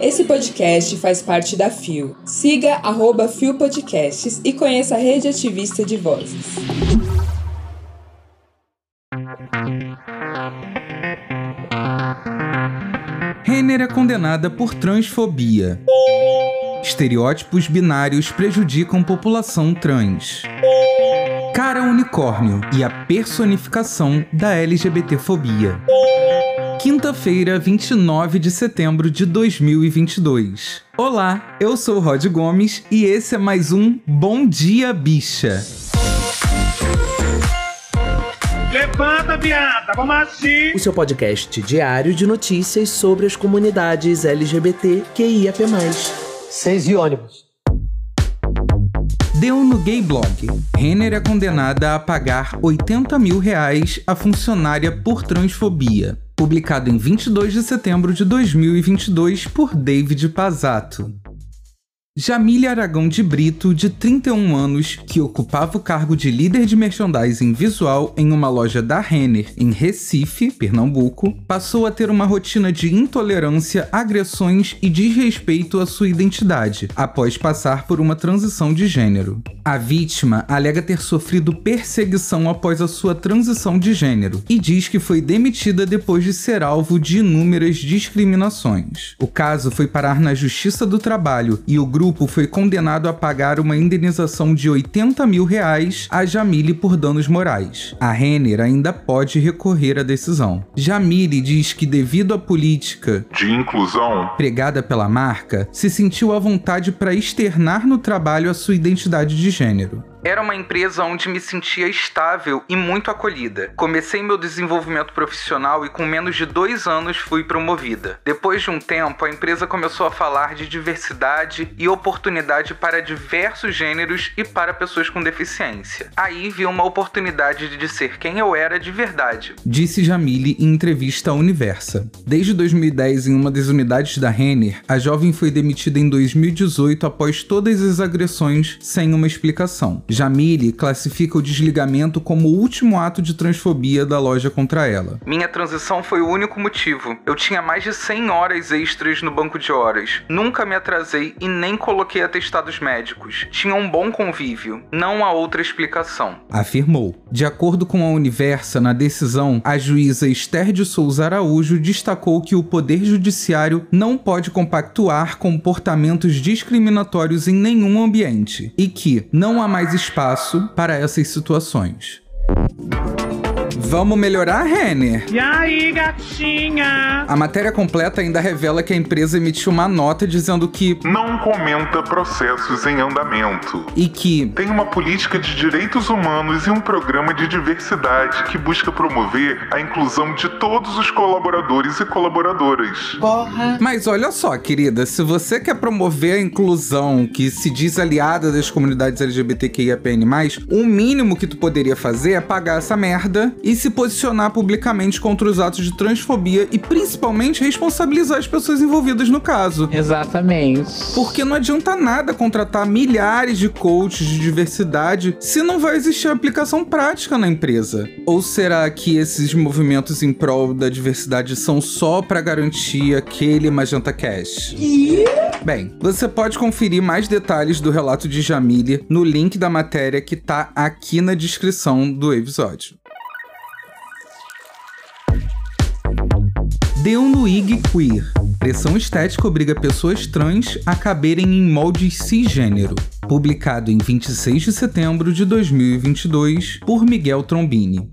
Esse podcast faz parte da FIO. Siga arroba FIO Podcasts e conheça a rede ativista de vozes. Renner é condenada por transfobia. Estereótipos binários prejudicam população trans. Cara unicórnio e a personificação da LGBTfobia. Quinta-feira, 29 de setembro de 2022. Olá, eu sou Rod Gomes e esse é mais um Bom Dia Bicha. Levanta, viada, vamos assim. O seu podcast diário de notícias sobre as comunidades LGBT QIAP+. Seis e ônibus. Deu no Gay Blog. Renner é condenada a pagar 80 mil reais a funcionária por transfobia publicado em 22 de setembro de 2022 por David Pazato. Jamília Aragão de Brito, de 31 anos, que ocupava o cargo de líder de merchandising visual em uma loja da Renner em Recife, Pernambuco, passou a ter uma rotina de intolerância, agressões e desrespeito à sua identidade, após passar por uma transição de gênero. A vítima alega ter sofrido perseguição após a sua transição de gênero e diz que foi demitida depois de ser alvo de inúmeras discriminações. O caso foi parar na Justiça do Trabalho e o grupo grupo foi condenado a pagar uma indenização de 80 mil reais a Jamile por danos morais. A Renner ainda pode recorrer à decisão. Jamile diz que, devido à política de inclusão pregada pela marca, se sentiu à vontade para externar no trabalho a sua identidade de gênero. Era uma empresa onde me sentia estável e muito acolhida. Comecei meu desenvolvimento profissional e com menos de dois anos fui promovida. Depois de um tempo, a empresa começou a falar de diversidade e oportunidade para diversos gêneros e para pessoas com deficiência. Aí vi uma oportunidade de ser quem eu era de verdade. Disse Jamile em entrevista à Universa. Desde 2010, em uma das unidades da Renner, a jovem foi demitida em 2018 após todas as agressões sem uma explicação. Jamile classifica o desligamento como o último ato de transfobia da loja contra ela. Minha transição foi o único motivo. Eu tinha mais de 100 horas extras no banco de horas. Nunca me atrasei e nem coloquei atestados médicos. Tinha um bom convívio. Não há outra explicação. Afirmou. De acordo com a Universa, na decisão, a juíza Esther de Souza Araújo destacou que o Poder Judiciário não pode compactuar comportamentos discriminatórios em nenhum ambiente e que não há mais espaço para essas situações. Vamos melhorar, Renner? E aí, gatinha? A matéria completa ainda revela que a empresa emitiu uma nota dizendo que não comenta processos em andamento e que tem uma política de direitos humanos e um programa de diversidade que busca promover a inclusão de todos os colaboradores e colaboradoras. Porra. Mas olha só, querida, se você quer promover a inclusão que se diz aliada das comunidades LGBTQIAPN+, o mínimo que tu poderia fazer é pagar essa merda e se posicionar publicamente contra os atos de transfobia e principalmente responsabilizar as pessoas envolvidas no caso. Exatamente. Porque não adianta nada contratar milhares de coaches de diversidade se não vai existir aplicação prática na empresa. Ou será que esses movimentos em prol da diversidade são só para garantir aquele Magenta Cash? Bem, você pode conferir mais detalhes do relato de Jamília no link da matéria que tá aqui na descrição do episódio. Deu no IG Queer. Pressão estética obriga pessoas trans a caberem em moldes cisgênero. Publicado em 26 de setembro de 2022 por Miguel Trombini.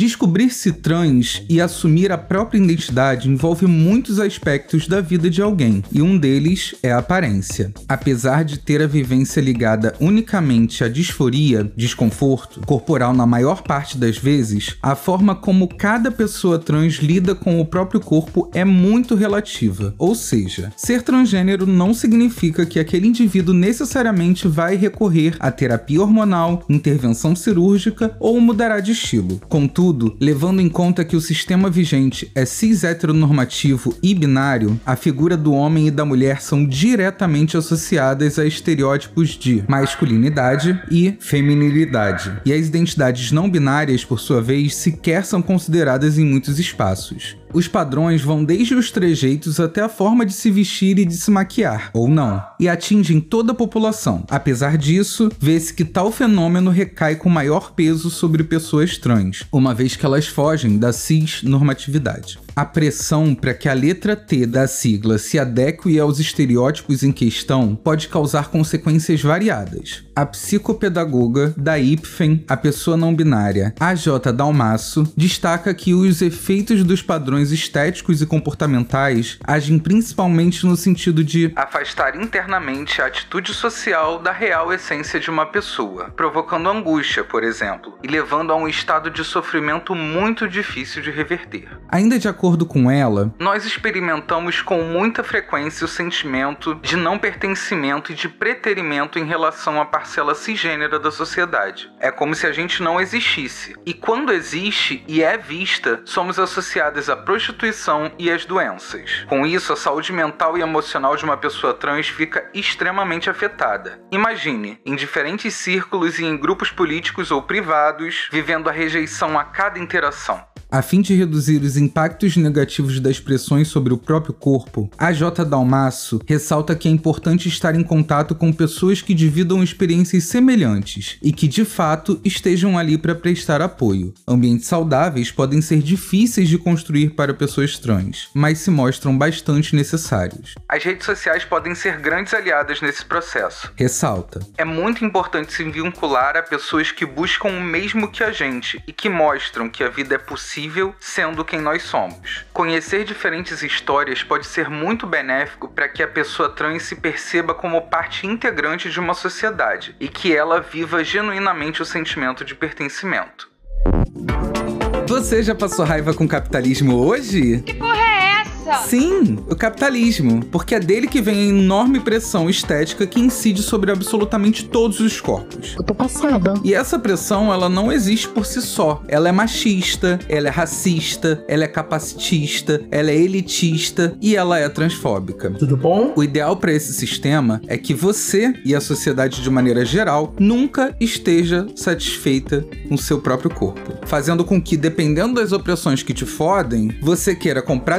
Descobrir-se trans e assumir a própria identidade envolve muitos aspectos da vida de alguém, e um deles é a aparência. Apesar de ter a vivência ligada unicamente à disforia, desconforto, corporal na maior parte das vezes, a forma como cada pessoa trans lida com o próprio corpo é muito relativa. Ou seja, ser transgênero não significa que aquele indivíduo necessariamente vai recorrer a terapia hormonal, intervenção cirúrgica ou mudará de estilo. Contudo, Contudo, levando em conta que o sistema vigente é cis heteronormativo e binário, a figura do homem e da mulher são diretamente associadas a estereótipos de masculinidade e feminilidade. E as identidades não binárias, por sua vez, sequer são consideradas em muitos espaços. Os padrões vão desde os trejeitos até a forma de se vestir e de se maquiar, ou não, e atingem toda a população. Apesar disso, vê-se que tal fenômeno recai com maior peso sobre pessoas trans, uma vez que elas fogem da cis-normatividade. A pressão para que a letra T da sigla se adeque aos estereótipos em questão pode causar consequências variadas. A psicopedagoga da IPFEM, a pessoa não binária AJ Dalmaço, destaca que os efeitos dos padrões estéticos e comportamentais agem principalmente no sentido de afastar internamente a atitude social da real essência de uma pessoa, provocando angústia, por exemplo, e levando a um estado de sofrimento muito difícil de reverter. Ainda de acordo com ela, nós experimentamos com muita frequência o sentimento de não pertencimento e de preterimento em relação à parcela cisgênera da sociedade. É como se a gente não existisse. E quando existe e é vista, somos associadas à prostituição e às doenças. Com isso, a saúde mental e emocional de uma pessoa trans fica extremamente afetada. Imagine, em diferentes círculos e em grupos políticos ou privados, vivendo a rejeição a cada interação. A fim de reduzir os impactos negativos das pressões sobre o próprio corpo, a J. Dalmaço ressalta que é importante estar em contato com pessoas que dividam experiências semelhantes e que de fato estejam ali para prestar apoio. Ambientes saudáveis podem ser difíceis de construir para pessoas trans, mas se mostram bastante necessários. As redes sociais podem ser grandes aliadas nesse processo. Ressalta. É muito importante se vincular a pessoas que buscam o mesmo que a gente e que mostram que a vida é possível sendo quem nós somos. Conhecer diferentes histórias pode ser muito benéfico para que a pessoa trans se perceba como parte integrante de uma sociedade e que ela viva genuinamente o sentimento de pertencimento. Você já passou raiva com o capitalismo hoje? Que porra é Sim, o capitalismo, porque é dele que vem a enorme pressão estética que incide sobre absolutamente todos os corpos. Eu tô passada. E essa pressão, ela não existe por si só. Ela é machista, ela é racista, ela é capacitista, ela é elitista e ela é transfóbica. Tudo bom? O ideal para esse sistema é que você e a sociedade de maneira geral nunca esteja satisfeita com seu próprio corpo, fazendo com que, dependendo das opressões que te fodem, você queira comprar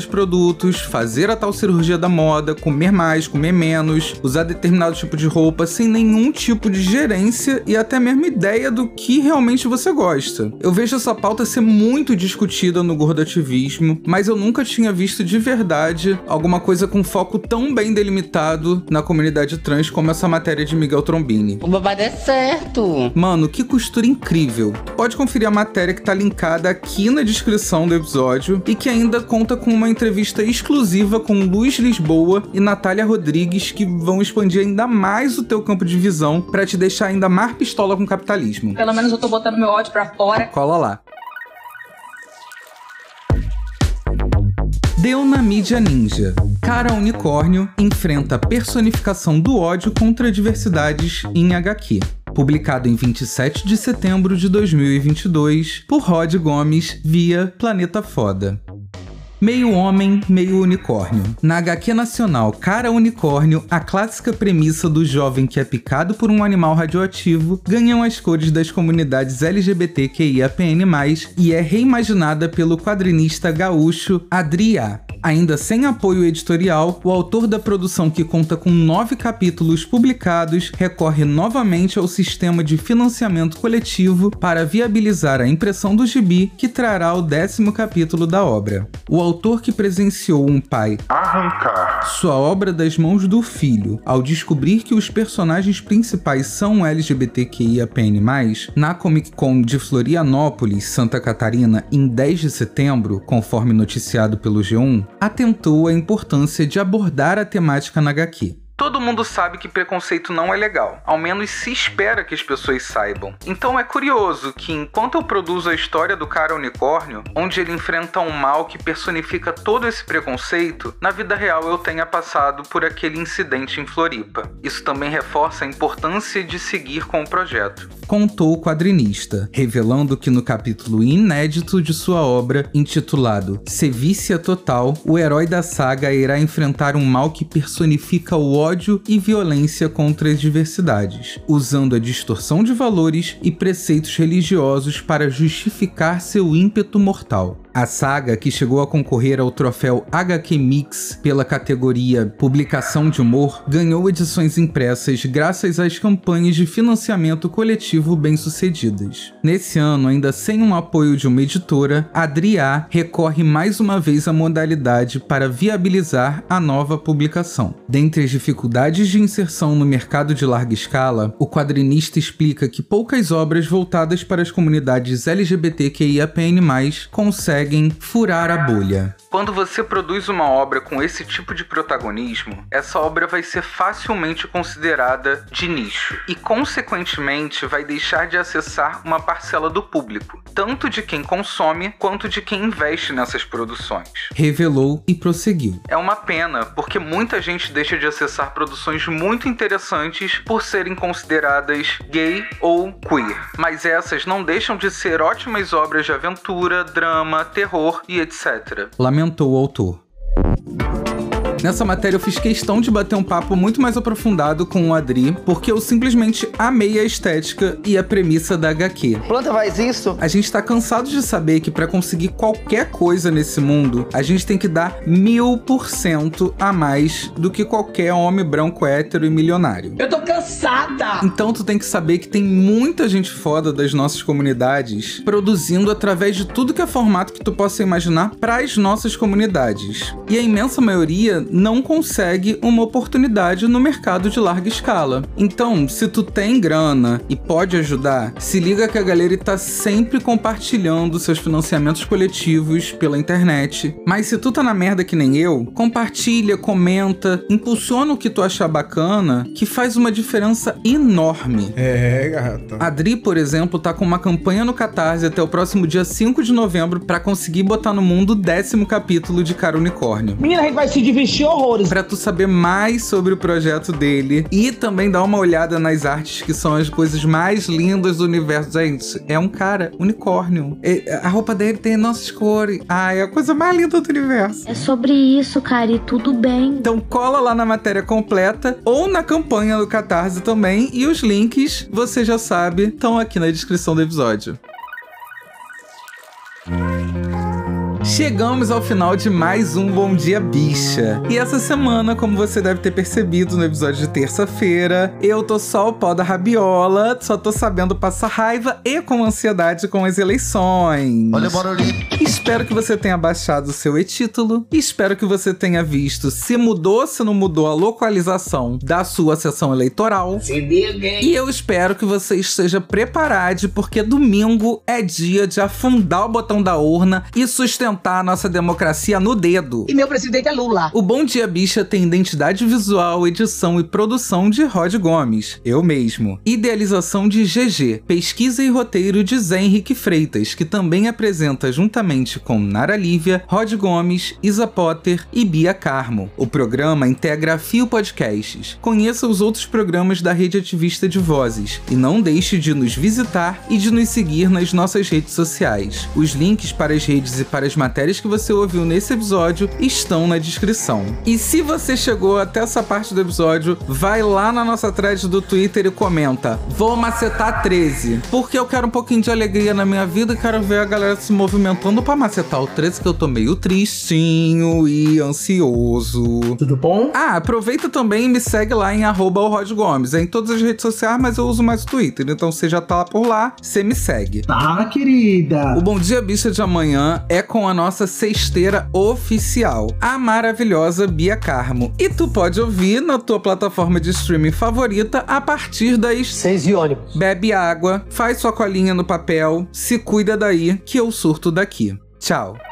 determinados produtos, fazer a tal cirurgia da moda, comer mais, comer menos, usar determinado tipo de roupa sem nenhum tipo de gerência e até mesmo ideia do que realmente você gosta. Eu vejo essa pauta ser muito discutida no gordativismo, mas eu nunca tinha visto de verdade alguma coisa com foco tão bem delimitado na comunidade trans como essa matéria de Miguel Trombini. O babado é certo. Mano, que costura incrível. Pode conferir a matéria que tá linkada aqui na descrição do episódio e que ainda conta com uma entrevista exclusiva com Luiz Lisboa e Natália Rodrigues que vão expandir ainda mais o teu campo de visão para te deixar ainda mais pistola com o capitalismo. Pelo menos eu tô botando meu ódio pra fora. Cola lá. Deu na mídia ninja. Cara Unicórnio enfrenta a personificação do ódio contra diversidades em HQ. Publicado em 27 de setembro de 2022 por Rod Gomes via Planeta Foda. Meio homem, meio unicórnio. Na HQ nacional Cara Unicórnio, a clássica premissa do jovem que é picado por um animal radioativo ganham as cores das comunidades LGBTQIAPN+, e é reimaginada pelo quadrinista gaúcho Adria. Ainda sem apoio editorial, o autor da produção, que conta com nove capítulos publicados, recorre novamente ao sistema de financiamento coletivo para viabilizar a impressão do gibi, que trará o décimo capítulo da obra. O autor que presenciou um pai Arrancar. sua obra das mãos do filho, ao descobrir que os personagens principais são LGBTQIAPN+, na Comic Con de Florianópolis, Santa Catarina, em 10 de setembro, conforme noticiado pelo G1, atentou à importância de abordar a temática na HQ. Todo mundo sabe que preconceito não é legal. Ao menos se espera que as pessoas saibam. Então é curioso que enquanto eu produzo a história do cara unicórnio, onde ele enfrenta um mal que personifica todo esse preconceito, na vida real eu tenha passado por aquele incidente em Floripa. Isso também reforça a importância de seguir com o projeto. Contou o quadrinista, revelando que no capítulo inédito de sua obra, intitulado Sevícia Total, o herói da saga irá enfrentar um mal que personifica o ódio e violência contra as diversidades, usando a distorção de valores e preceitos religiosos para justificar seu ímpeto mortal. A saga, que chegou a concorrer ao troféu HQ Mix pela categoria Publicação de Humor, ganhou edições impressas graças às campanhas de financiamento coletivo bem-sucedidas. Nesse ano, ainda sem um apoio de uma editora, a Adria recorre mais uma vez à modalidade para viabilizar a nova publicação. Dentre as dificuldades de inserção no mercado de larga escala, o quadrinista explica que poucas obras voltadas para as comunidades LGBTQIAPN+, conseguem furar a bolha. Quando você produz uma obra com esse tipo de protagonismo, essa obra vai ser facilmente considerada de nicho e, consequentemente, vai deixar de acessar uma parcela do público, tanto de quem consome quanto de quem investe nessas produções. Revelou e prosseguiu. É uma pena, porque muita gente deixa de acessar produções muito interessantes por serem consideradas gay ou queer, mas essas não deixam de ser ótimas obras de aventura, drama, terror e etc. Lamentou o autor. Nessa matéria eu fiz questão de bater um papo muito mais aprofundado com o Adri, porque eu simplesmente amei a estética e a premissa da HQ. Planta faz isso? A gente tá cansado de saber que para conseguir qualquer coisa nesse mundo, a gente tem que dar mil por cento a mais do que qualquer homem branco hétero e milionário. Eu tô cansada! Então tu tem que saber que tem muita gente foda das nossas comunidades produzindo através de tudo que é formato que tu possa imaginar para as nossas comunidades. E a imensa maioria não consegue uma oportunidade no mercado de larga escala. Então, se tu tem grana e pode ajudar, se liga que a galera está sempre compartilhando seus financiamentos coletivos pela internet. Mas se tu tá na merda que nem eu, compartilha, comenta, impulsiona o que tu achar bacana, que faz uma diferença enorme. É, gata. A Dri, por exemplo, tá com uma campanha no Catarse até o próximo dia 5 de novembro para conseguir botar no mundo o décimo capítulo de Cara Unicórnio. Menina, a gente vai se divertir horrores. Para tu saber mais sobre o projeto dele e também dar uma olhada nas artes que são as coisas mais lindas do universo. Gente, é um cara unicórnio. É, a roupa dele tem nossas cores. Ai, é a coisa mais linda do universo. É sobre isso, cara, e tudo bem. Então cola lá na matéria completa ou na campanha do Catarse também e os links, você já sabe, estão aqui na descrição do episódio. Chegamos ao final de mais um Bom Dia Bicha. E essa semana, como você deve ter percebido no episódio de terça-feira, eu tô só o pó da rabiola, só tô sabendo passar raiva e com ansiedade com as eleições. Olha o barulhinho. Espero que você tenha baixado o seu e-título. Espero que você tenha visto se mudou ou se não mudou a localização da sua sessão eleitoral. Se liga, hein? E eu espero que você esteja preparado, porque domingo é dia de afundar o botão da urna e sustentar a nossa democracia no dedo. E meu presidente é Lula. O Bom Dia Bicha tem identidade visual, edição e produção de Rod Gomes, eu mesmo. Idealização de GG, pesquisa e roteiro de Zé Henrique Freitas, que também apresenta juntamente com Nara Lívia, Rod Gomes, Isa Potter e Bia Carmo. O programa integra Fio Podcasts. Conheça os outros programas da Rede Ativista de Vozes e não deixe de nos visitar e de nos seguir nas nossas redes sociais. Os links para as redes e para as matérias que você ouviu nesse episódio estão na descrição. E se você chegou até essa parte do episódio, vai lá na nossa thread do Twitter e comenta: Vou macetar 13. Porque eu quero um pouquinho de alegria na minha vida e quero ver a galera se movimentando pra macetar o 13, que eu tô meio tristinho e ansioso. Tudo bom? Ah, aproveita também e me segue lá em arroba Gomes. É em todas as redes sociais, mas eu uso mais o Twitter. Então você já tá lá por lá, você me segue. Tá, querida. O Bom Dia Bicha de amanhã é com a nossa cesteira oficial, a maravilhosa Bia Carmo. E tu pode ouvir na tua plataforma de streaming favorita a partir das Seis e ônibus. Bebe água, faz sua colinha no papel, se cuida daí que eu surto daqui. Tchau.